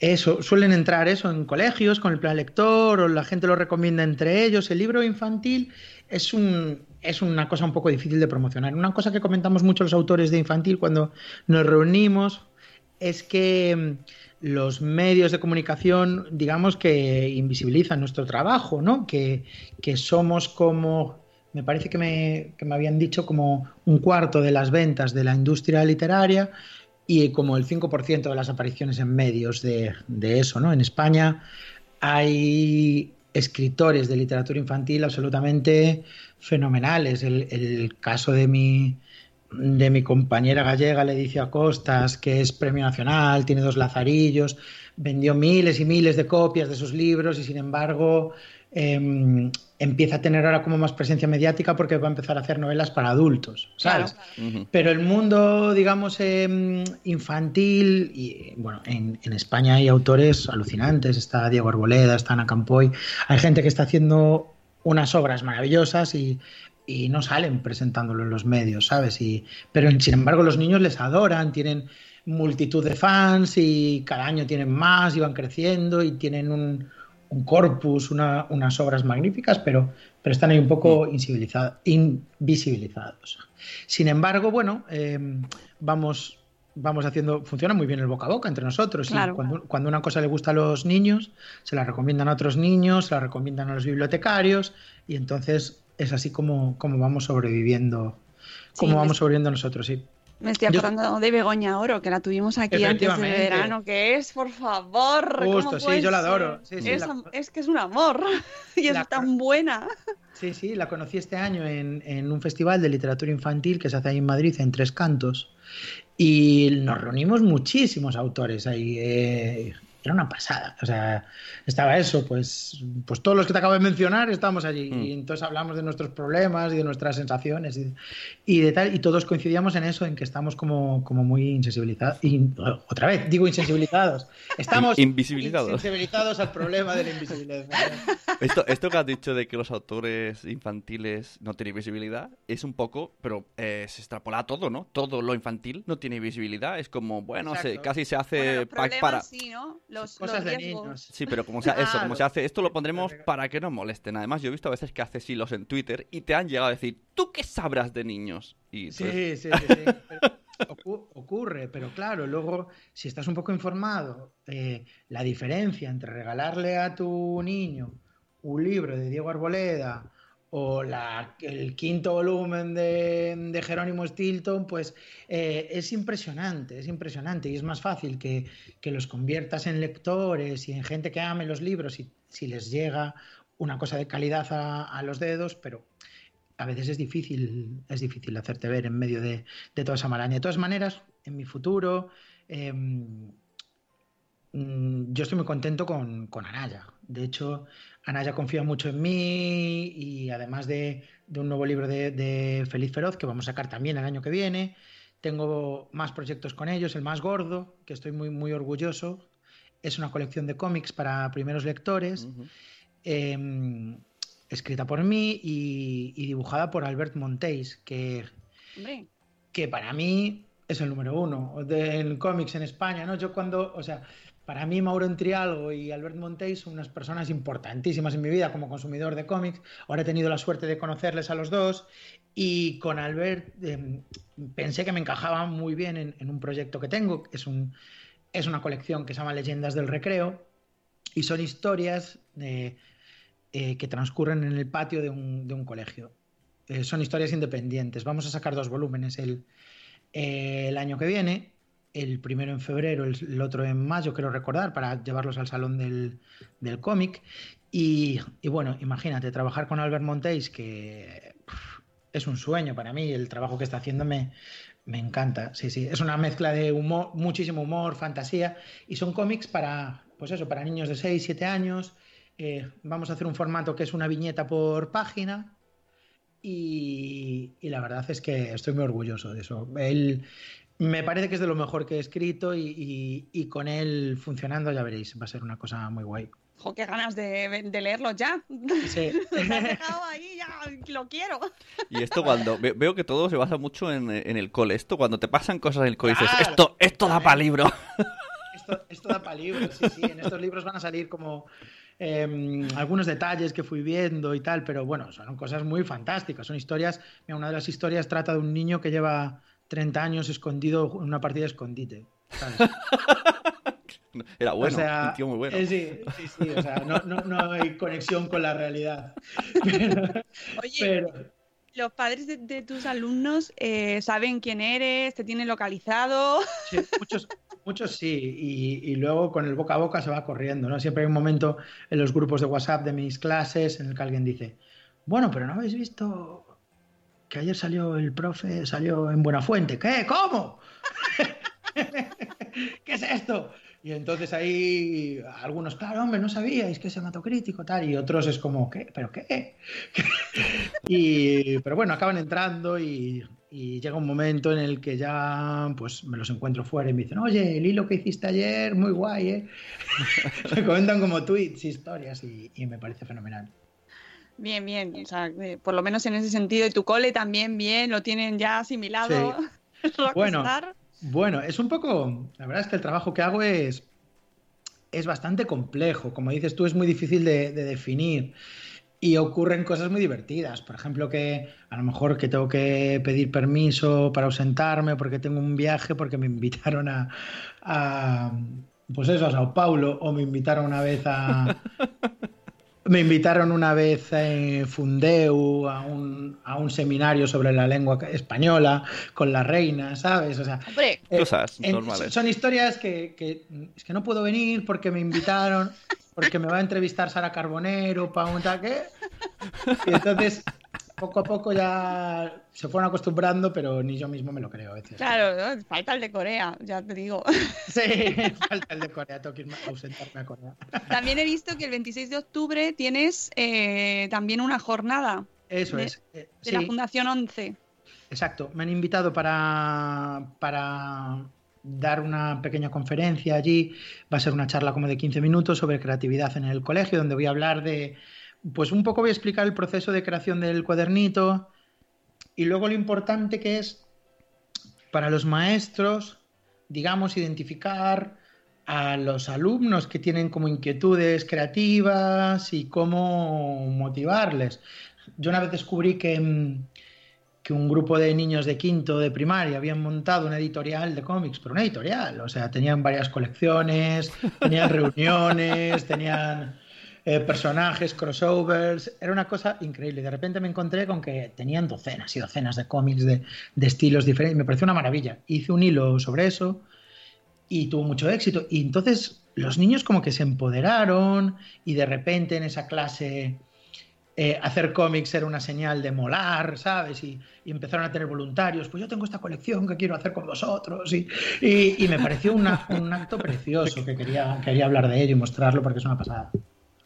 eso, suelen entrar eso en colegios con el plan lector o la gente lo recomienda entre ellos. El libro infantil es, un, es una cosa un poco difícil de promocionar. Una cosa que comentamos mucho los autores de infantil cuando nos reunimos es que mm, los medios de comunicación, digamos que invisibilizan nuestro trabajo, ¿no? Que, que somos como, me parece que me, que me habían dicho como un cuarto de las ventas de la industria literaria y como el 5% de las apariciones en medios de, eso, ¿no? En España hay escritores de literatura infantil absolutamente fenomenales. El, caso de mi, de mi compañera gallega, Leticia Costas, que es premio nacional, tiene dos lazarillos, vendió miles y miles de copias de sus libros y sin embargo em, empieza a tener ahora como más presencia mediática porque va a empezar a hacer novelas para adultos, ¿sabes? Pero el mundo, digamos, em, infantil, y bueno, en, España hay autores alucinantes, está Diego Arboleda, está Ana Campoy, hay gente que está haciendo unas obras maravillosas y, no salen presentándolo en los medios, ¿sabes? Y, pero sin embargo los niños les adoran, tienen multitud de fans y cada año tienen más y van creciendo y tienen un un corpus, unas obras magníficas, pero, pero están ahí un poco invisibilizados. Sin embargo, bueno, em, vamos, vamos haciendo, funciona muy bien el boca a boca entre nosotros. y cuando, cuando una cosa le gusta a los niños, se la recomiendan a otros niños, se la recomiendan a los bibliotecarios, y entonces es así como, como vamos sobreviviendo, como Sí, vamos es- sobreviviendo nosotros, sí. Me estoy Yo- acordando de Begoña Oro, que la tuvimos aquí antes de verano, que es, por favor. ¿cómo Justo, sí, yo la adoro. Sí, sí, es, la- am- es que es un amor y es La- tan buena. Sí, sí, la conocí este año en, en un festival de literatura infantil que se hace ahí en Madrid, en Tres Cantos. Y nos reunimos muchísimos autores ahí. eh, era una pasada. O sea, estaba eso, pues, pues todos los que te acabo de mencionar estábamos allí. Mm. Y entonces hablamos de nuestros problemas y de nuestras sensaciones y, y de tal. Y todos coincidíamos en eso, en que estamos como, como muy insensibilizados. Y, otra vez, digo insensibilizados. Estamos In- invisibilizados. insensibilizados al problema de la invisibilidad. Esto, esto que has dicho de que los autores infantiles no tienen visibilidad es un poco, pero eh, se extrapola a todo, ¿no? Todo lo infantil no tiene visibilidad. Es como, bueno, se, casi se hace Bueno, los para. sí, ¿no? Los, Cosas los de niños. Sí, pero como se, eso, como Claro. se hace, esto lo pondremos para que no molesten. Además, yo he visto a veces que haces hilos en Twitter y te han llegado a decir, ¿tú qué sabrás de niños? Y Sí, sí, sí. sí. Pero ocu- ocurre, pero claro, luego, si estás un poco informado, eh, la diferencia entre regalarle a tu niño un libro de Diego Arboleda o el quinto volumen de, Jerónimo Stilton, pues eh, es impresionante, es impresionante y es más fácil que, que los conviertas en lectores y en gente que ame los libros si, si les llega una cosa de calidad a, a los dedos, pero a veces es difícil, es difícil hacerte ver en medio de, de toda esa maraña. De todas maneras, en mi futuro, eh, mm, yo estoy muy contento con, con Anaya. De hecho, Anaya confía mucho en mí y además de, de un nuevo libro de, de Feliz Feroz que vamos a sacar también el año que viene, tengo más proyectos con ellos. El más gordo, que estoy muy, muy orgulloso, es una colección de cómics para primeros lectores. Eh, escrita por mí y, y dibujada por Albert Monteis, que, Hombre, que para mí es el número uno del cómics en España, ¿no? Yo cuando, o sea, para mí Mauro Entrialgo y Albert Monteis son unas personas importantísimas en mi vida como consumidor de cómics. Ahora he tenido la suerte de conocerles a los dos y con Albert eh, pensé que me encajaba muy bien en, un proyecto que tengo. Un, es una colección que se llama Leyendas del Recreo y son historias eh, que transcurren en el patio de un, colegio. Eh, son historias independientes. Vamos a sacar dos volúmenes el, el año que viene. El primero en febrero, el, otro en mayo, quiero recordar, para llevarlos al salón del, del cómic. Y, y bueno, imagínate, trabajar con Albert Monteis, que es un sueño para mí, el trabajo que está haciendo me, me encanta. Sí, sí, es una mezcla de humor, muchísimo humor, fantasía, y son cómics para, pues eso, para niños de 6, 7 años. Eh, vamos a hacer un formato que es una viñeta por página, y, y la verdad es que estoy muy orgulloso de eso. Él me parece que es de lo mejor que he escrito y, y- y con él funcionando ya veréis, va a ser una cosa muy guay. jo, qué ganas de, de leerlo ya. Sí. Me has dejado ahí, ya lo quiero. Y esto cuando ve- veo que todo se basa mucho en, en el cole. Esto cuando te pasan cosas en el cole dices, esto, esto da para libro. Esto, esto da para libros, sí, sí. En estos libros van a salir como eh, algunos detalles que fui viendo y tal, pero bueno, son cosas muy fantásticas. Son historias. Mira, una de las historias trata de un niño que lleva 30 años escondido en una partida de escondite. ¿sabes? Era bueno, o sea, un tío muy bueno. eh, sí, sí, sí, o sea, no, no, no hay conexión con la realidad. Pero, Oye, pero- los padres de, de tus alumnos eh, saben quién eres, te tienen localizado. Sí, muchos, muchos sí, y, y luego con el boca a boca se va corriendo, ¿no? Siempre hay un momento en los grupos de WhatsApp de mis clases en el que alguien dice, bueno, pero ¿no habéis visto que ayer salió el profe, salió en Buenafuente? ¿Qué? ¿Cómo? ¿Qué es esto? Y entonces ahí algunos, claro, hombre, no sabíais que es hematocrítico, tal, y otros es como, ¿qué? ¿Pero qué? y, pero bueno, acaban entrando y, llega un momento en el que ya pues me los encuentro fuera y me dicen, oye, el hilo que hiciste ayer, muy guay, ¿eh? me comentan como tweets, historias y me parece fenomenal. Bien, bien. O sea, eh, por lo menos en ese sentido. Y tu cole también bien, lo tienen ya asimilado. Bueno, Rockstar. bueno, es un poco, la verdad es que el trabajo que hago es, es bastante complejo, como dices tú, es muy difícil de, de definir. y ocurren cosas muy divertidas. Por ejemplo, que a lo mejor que tengo que pedir permiso para ausentarme porque tengo un viaje, porque me invitaron a, a pues eso, a Sao Paulo, o me invitaron una vez a, me invitaron una vez en Fundeu a un, a un, seminario sobre la lengua española con la reina, ¿sabes? O sea, Hombre, eh, cosas normales. Son historias que, que, es que no puedo venir porque me invitaron, porque me va a entrevistar Sara Carbonero para un taque. Y entonces poco a poco ya se fueron acostumbrando, pero ni yo mismo me lo creo a veces. Claro, falta el de Corea, ya te digo. Sí, falta el de Corea, tengo que irme a ausentarme a Corea. También he visto que el 26 de octubre tienes eh, también una jornada. Eso de, es. Eh, de la Fundación 11. Exacto, me han invitado para, para dar una pequeña conferencia allí. Va a ser una charla como de 15 minutos sobre creatividad en el colegio, donde voy a hablar de pues un poco voy a explicar el proceso de creación del cuadernito y luego lo importante que es para los maestros, digamos, identificar a los alumnos que tienen como inquietudes creativas y cómo motivarles. Yo una vez descubrí que, mm, que un grupo de niños de quinto de primaria habían montado una editorial de cómics, pero una editorial, o sea, tenían varias colecciones, tenían reuniones, tenían eh, personajes, crossovers, era una cosa increíble. De repente me encontré con que tenían docenas y docenas de cómics de, de estilos diferentes. Me pareció una maravilla. Hice un hilo sobre eso y tuvo mucho éxito. Y entonces los niños como que se empoderaron y de repente en esa clase eh, hacer cómics era una señal de molar, ¿sabes? Y, y, empezaron a tener voluntarios. Pues yo tengo esta colección que quiero hacer con vosotros. Y, y, y me pareció una, un acto precioso que quería, quería hablar de ello y mostrarlo porque es una pasada.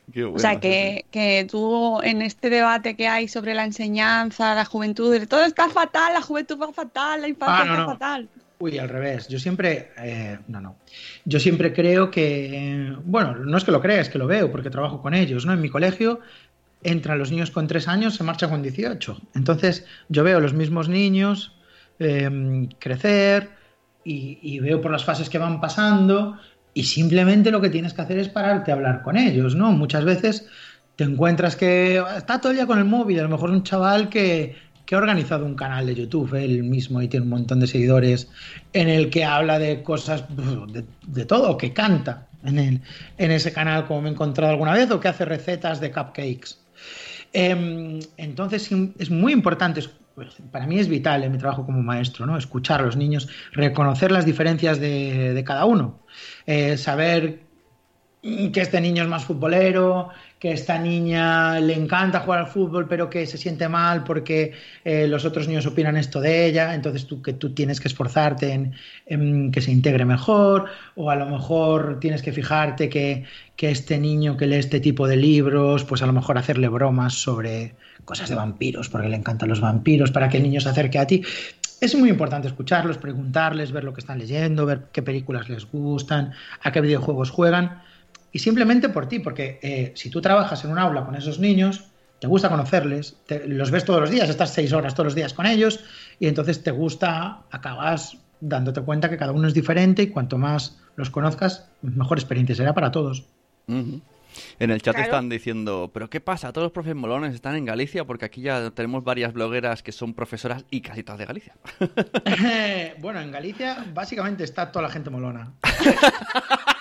Bueno, o sea, que, que, tú en este debate que hay sobre la enseñanza, la juventud, todo está fatal, la juventud va fatal, la infancia ah, no, está no. fatal. Uy, al revés. Yo siempre, eh, no, no. Yo siempre creo que, bueno, no es que lo crea, es que lo veo porque trabajo con ellos, ¿no? En mi colegio entran los niños con tres años, se marchan con 18. Entonces yo veo los mismos niños eh, crecer y, y veo por las fases que van pasando y simplemente lo que tienes que hacer es pararte a hablar con ellos, ¿no? Muchas veces te encuentras que está todo el día con el móvil, a lo mejor un chaval que, que ha organizado un canal de YouTube, él mismo, y tiene un montón de seguidores, en el que habla de cosas, de, de todo, que canta en, en ese canal, como me he encontrado alguna vez, o que hace recetas de cupcakes. Eh, entonces es muy importante, pues, para mí es vital en mi trabajo como maestro, ¿no? Escuchar a los niños, reconocer las diferencias de, de cada uno eh, saber que este niño es más futbolero, que esta niña le encanta jugar al fútbol, pero que se siente mal porque eh, los otros niños opinan esto de ella, entonces tú que tú tienes que esforzarte en, en, que se integre mejor, o a lo mejor tienes que fijarte que, que, este niño que lee este tipo de libros, pues a lo mejor hacerle bromas sobre cosas de vampiros, porque le encantan los vampiros, para que el niño se acerque a ti es muy importante escucharlos, preguntarles, ver lo que están leyendo, ver qué películas les gustan, a qué videojuegos juegan. Y simplemente por ti, porque eh, si tú trabajas en un aula con esos niños, te gusta conocerles, te, los ves todos los días, estás seis horas todos los días con ellos, y entonces te gusta, acabas dándote cuenta que cada uno es diferente y cuanto más los conozcas, mejor experiencia será para todos. En el chat claro. están diciendo, pero ¿qué pasa? Todos los profes molones están en Galicia porque aquí ya tenemos varias blogueras que son profesoras y casi todas de Galicia. bueno, en Galicia básicamente está toda la gente molona.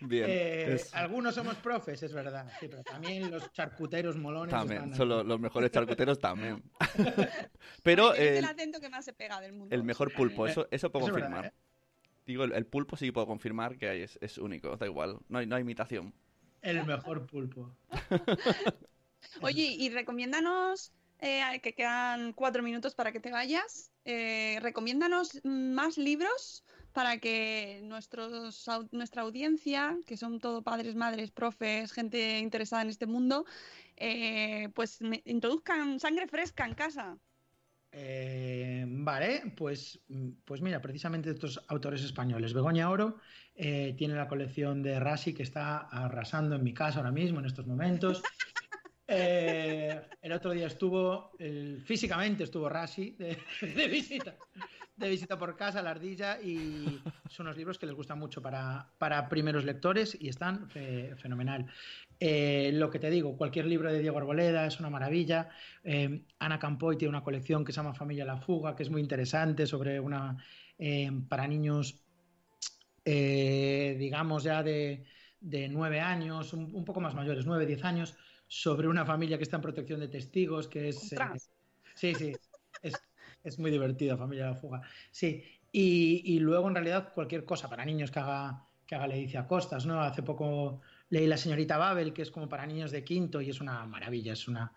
Bien. Eh, es... Algunos somos profes, es verdad, sí, pero también los charcuteros molones. También, son los, los, mejores charcuteros también. pero el, es el acento que más se pega del mundo. El mejor pulpo, eso, eso puedo eso confirmar. Verdad, ¿eh? Digo, el, el, pulpo sí puedo confirmar que es, es único, da igual, no hay, no hay imitación. El mejor pulpo. Oye, y recomiéndanos, eh, que quedan cuatro minutos para que te vayas, eh, recomiéndanos más libros para que nuestros, nuestra audiencia, que son todo padres, madres, profes, gente interesada en este mundo, eh, pues introduzcan sangre fresca en casa. Eh, vale, pues, pues mira, precisamente estos autores españoles. Begoña Oro eh, tiene la colección de Rashi que está arrasando en mi casa ahora mismo, en estos momentos. Eh, el otro día estuvo, el, físicamente estuvo Rashi de, de, visita, de visita por casa, la ardilla, y son unos libros que les gustan mucho para, para primeros lectores y están fe, fenomenal. Eh, lo que te digo, cualquier libro de Diego Arboleda es una maravilla. Eh, Ana Campoy tiene una colección que se llama Familia La Fuga, que es muy interesante sobre una eh, para niños, digamos ya de, de nueve años, un, un, poco más mayores, nueve, diez años, sobre una familia que está en protección de testigos, que es... sí, sí, es, es, muy divertida Familia La Fuga. Sí, y, y, luego en realidad cualquier cosa para niños que haga, que haga Leticia Costas, ¿no? Hace poco leí La señorita Babel, que es como para niños de quinto y es una maravilla, es una,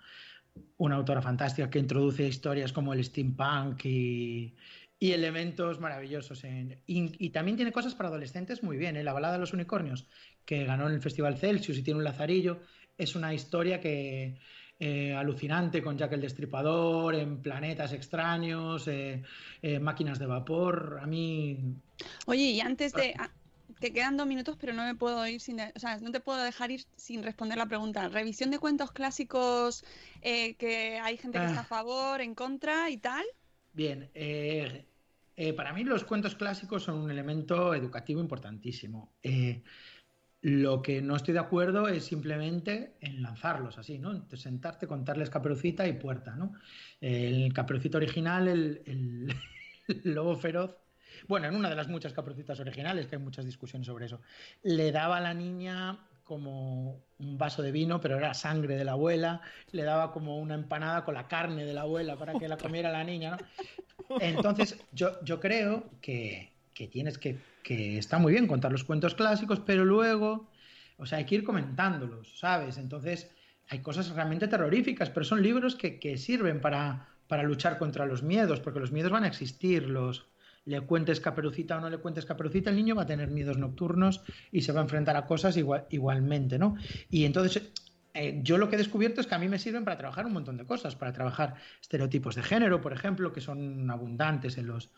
una autora fantástica que introduce historias como el steampunk y, y elementos maravillosos. En, y, también tiene cosas para adolescentes muy bien. ¿eh? La balada de los unicornios, que ganó en el Festival Celsius y tiene un lazarillo, es una historia que eh, alucinante con Jack el Destripador, en planetas extraños, eh, máquinas de vapor. A mí. Oye, y antes de, te quedan dos minutos, pero no me puedo ir sin, o sea, no te puedo dejar ir sin responder la pregunta. Revisión de cuentos clásicos eh, que hay gente que está a ah. favor, en contra y tal. Bien, eh, eh, para mí los cuentos clásicos son un elemento educativo importantísimo. lo que no estoy de acuerdo es simplemente en lanzarlos así, ¿no? sentarte, contarles Caperucita y Puerta, ¿no? El Caperucita original, el, el lobo feroz, bueno, en una de las muchas caprocitas originales, que hay muchas discusiones sobre eso, le daba a la niña como un vaso de vino, pero era sangre de la abuela, le daba como una empanada con la carne de la abuela para que la comiera la niña, ¿no? Entonces, yo, yo creo que, que tienes que, que está muy bien contar los cuentos clásicos, pero luego, o sea, hay que ir comentándolos, ¿sabes? Entonces, hay cosas realmente terroríficas, pero son libros que, que sirven para, para luchar contra los miedos, porque los miedos van a existir, los, le cuentes caperucita o no le cuentes caperucita, el niño va a tener miedos nocturnos y se va a enfrentar a cosas igual, igualmente, ¿no? Y entonces eh, yo lo que he descubierto es que a mí me sirven para trabajar un montón de cosas, para trabajar estereotipos de género, por ejemplo, que son abundantes en los,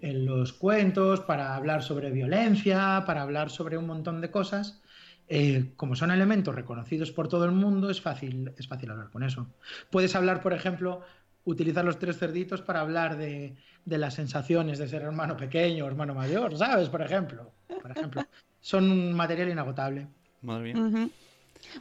en los cuentos, para hablar sobre violencia, para hablar sobre un montón de cosas. Eh, como son elementos reconocidos por todo el mundo, es fácil, es fácil hablar con eso. Puedes hablar, por ejemplo, utilizar los tres cerditos para hablar de, de las sensaciones de ser hermano pequeño o hermano mayor, ¿sabes? Por ejemplo. Por ejemplo. Son un material inagotable. Madre mía.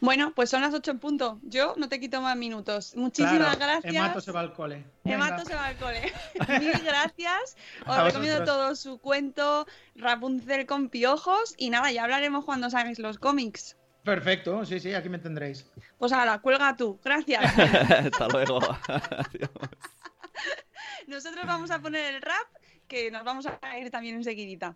Bueno, pues son las ocho en punto. Yo no te quito más minutos. Muchísimas gracias. Emato se va al cole. Emato se va al cole. Mil gracias. Os recomiendo todo su cuento, Rapunzel con piojos. Y nada, ya hablaremos cuando salgáis los cómics. Perfecto, sí, sí, aquí me tendréis. Pues ahora, cuelga tú. Gracias. Hasta luego. Nosotros vamos a poner el rap, que nos vamos a ir también enseguidita.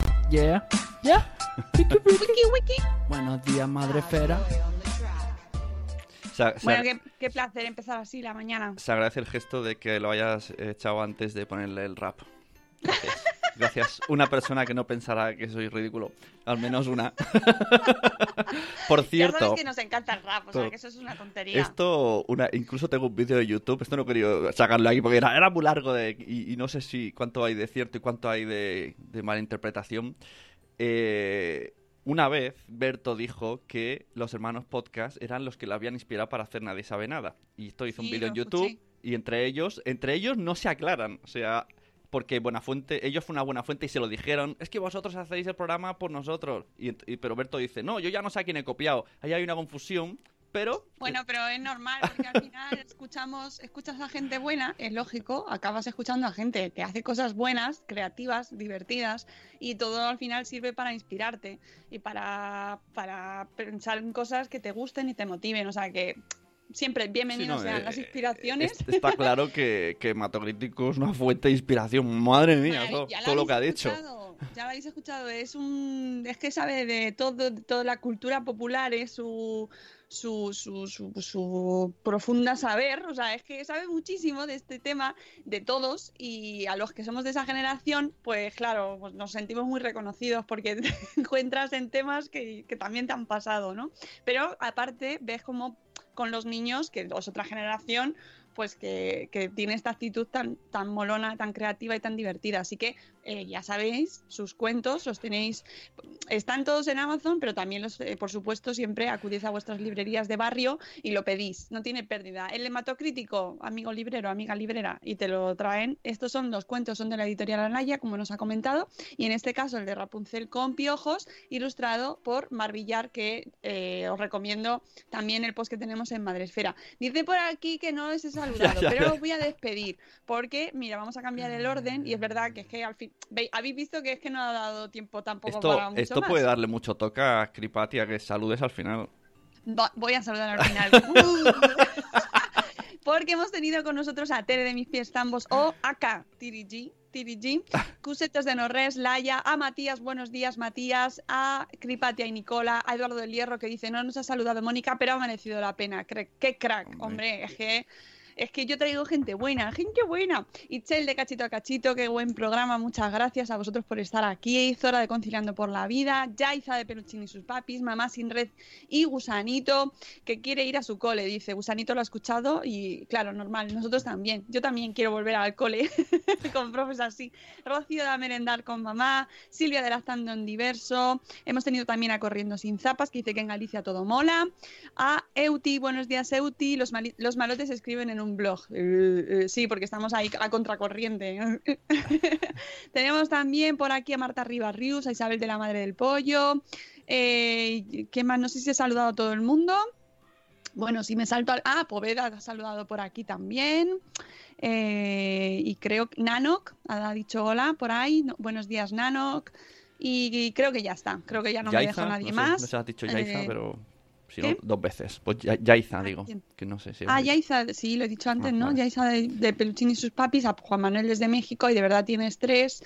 yeah, yeah. wiki, wiki. Buenos días, madre fera. bueno, qué, qué, placer empezar así la mañana. Se agradece el gesto de que lo hayas echado antes de ponerle el rap. Gracias. Una persona que no pensará que soy ridículo. Al menos una. Por cierto. Ya sabes que nos encanta el rap, o sea que eso es una tontería. Esto, una, incluso tengo un vídeo de YouTube. Esto no quería sacarlo aquí porque era, muy largo de, y, no sé si cuánto hay de cierto y cuánto hay de, de mala interpretación. Eh, una vez Berto dijo que los hermanos podcast eran los que lo habían inspirado para hacer Nadie sabe nada. Y esto hizo un vídeo en YouTube y entre ellos, entre ellos no se aclaran. O sea, porque Buenafuente, ellos fue una buena fuente y se lo dijeron, es que vosotros hacéis el programa por nosotros. Y, pero Berto dice, no, yo ya no sé a quién he copiado. Ahí hay una confusión, pero... Bueno, pero es normal, porque al final escuchamos, escuchas a gente buena, es lógico, acabas escuchando a gente que hace cosas buenas, creativas, divertidas, y todo al final sirve para inspirarte y para, para pensar en cosas que te gusten y te motiven. O sea que siempre bienvenidos sean las eh, inspiraciones. Está claro que, que Matocrítico es una fuente de inspiración. Madre mía, todo, lo que ha dicho. ya lo habéis escuchado, es un es que sabe de todo, de toda la cultura popular, es su su, su, su, su profunda saber, o sea, es que sabe muchísimo de este tema, de todos, y a los que somos de esa generación, pues claro, pues nos sentimos muy reconocidos porque te encuentras en temas que, que también te han pasado, ¿no? Pero aparte, ves como con los niños, que es otra generación, pues que, tiene esta actitud tan, tan molona, tan creativa y tan divertida. Así que eh, ya sabéis, sus cuentos los tenéis, están todos en Amazon, pero también, los, eh, por supuesto, siempre acudís a vuestras librerías de barrio y lo pedís, no tiene pérdida. El hematocrítico, amigo librero, amiga librera, y te lo traen. Estos son los cuentos, son de la editorial Anaya, como nos ha comentado, y en este caso el de Rapunzel con piojos, ilustrado por Marvillar, que eh, os recomiendo también el post que tenemos en Madresfera. Dice por aquí que no es saludado, pero os voy a despedir, porque, mira, vamos a cambiar el orden, y es verdad que es que al fin habéis visto que es que no ha dado tiempo tampoco esto, para mucho Esto más? puede darle mucho toque a Cripatia que saludes al final. Voy a saludar al final. Porque hemos tenido con nosotros a Tere de Mis Pies Tambos o Aka Tirigi, Tirigi, Cusetas de Norres, Laia, a Matías, buenos días Matías, a Cripatia y Nicola, a Eduardo del Hierro que dice no nos ha saludado Mónica, pero ha merecido la pena. Qué crack, hombre, es que es que yo traigo gente buena, gente buena. Itzel de Cachito a Cachito, qué buen programa, muchas gracias a vosotros por estar aquí. Zora de Conciliando por la Vida, Yaiza de Peluchín y sus papis, Mamá sin red y Gusanito, que quiere ir a su cole, dice. Gusanito lo ha escuchado y claro, normal, nosotros también. Yo también quiero volver al cole con profes así. Rocío de merendar con mamá, Silvia de Lactando en Diverso, hemos tenido también a Corriendo sin Zapas, que dice que en Galicia todo mola. A Euti, buenos días Euti, los, los malotes escriben en un blog. Uh, uh, sí, porque estamos ahí a contracorriente. Tenemos también por aquí a Marta Rivas Rius, a Isabel de la Madre del Pollo. Eh, ¿Qué más? No sé si he saludado a todo el mundo. Bueno, si me salto al... Ah, Poveda ha saludado por aquí también. Eh, y creo que Nanok ha dicho hola por ahí. No, buenos días, Nanok. Y, y, creo que ya está. Creo que ya no Yaiza, me dejo nadie no más. No se has dicho Yaiza, Eh, pero si no, ¿qué? dos veces. Pues Ya- Yaiza, digo. Que no sé si. Ah, Yaiza, sí, lo he dicho antes, Ah, ¿no? vale. Yaiza de, de Peluchín y sus papis, a Juan Manuel desde México y de verdad tiene estrés.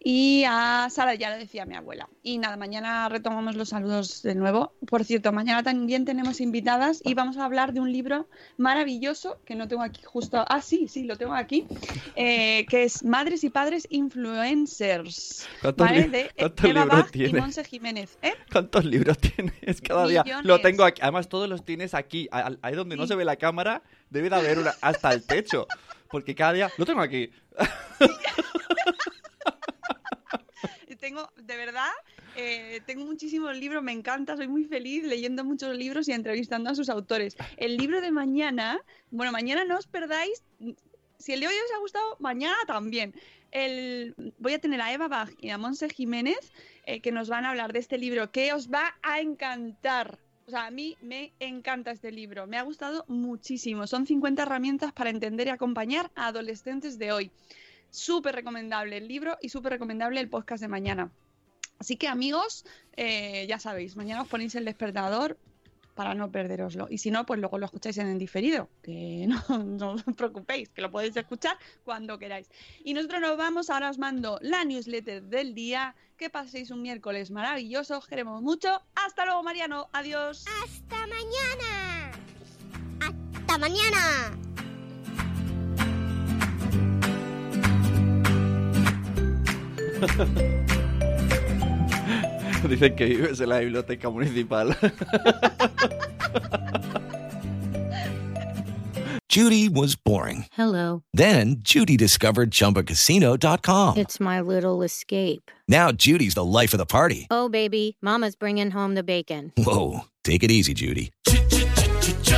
Y a Sara, ya lo decía mi abuela. Y nada, mañana retomamos los saludos de nuevo. Por cierto, mañana también tenemos invitadas y vamos a hablar de un libro maravilloso que no tengo aquí justo. Ah, sí, sí, lo tengo aquí. eh, que es Madres y Padres Influencers. ¿Cuántos, ¿Vale? De cuántos Eva libros Bach y? Monse Jiménez. ¿Eh? ¿Cuántos libros tienes cada día? Lo tengo aquí. Además, todos los tienes aquí. Ahí donde no se ve la cámara, debe de haber una hasta el techo. Porque cada día. Lo tengo aquí. tengo, de verdad, eh, tengo muchísimos libros, me encanta, soy muy feliz leyendo muchos libros y entrevistando a sus autores. El libro de mañana, bueno, mañana no os perdáis, si el de hoy os ha gustado, mañana también. El, voy a tener a Eva Bach y a Monse Jiménez eh, que nos van a hablar de este libro que os va a encantar. O sea, a mí me encanta este libro, me ha gustado muchísimo. Son 50 herramientas para entender y acompañar a adolescentes de hoy. Súper recomendable el libro y súper recomendable el podcast de mañana. Así que amigos, eh, ya sabéis, mañana os ponéis el despertador para no perderoslo. Y si no, pues luego lo escucháis en el diferido, que no, no os preocupéis, que lo podéis escuchar cuando queráis. Y nosotros nos vamos, ahora os mando la newsletter del día. Que paséis un miércoles maravilloso, os queremos mucho. Hasta luego, Mariano. Adiós. Hasta mañana. Hasta mañana. Dicen que vives en la biblioteca municipal. Judy was boring. Hello. Then Judy discovered ChumbaCasino.com. It's my little escape. Now Judy's the life of the party. Oh, baby, Mama's bringing home the bacon. Whoa, take it easy, Judy.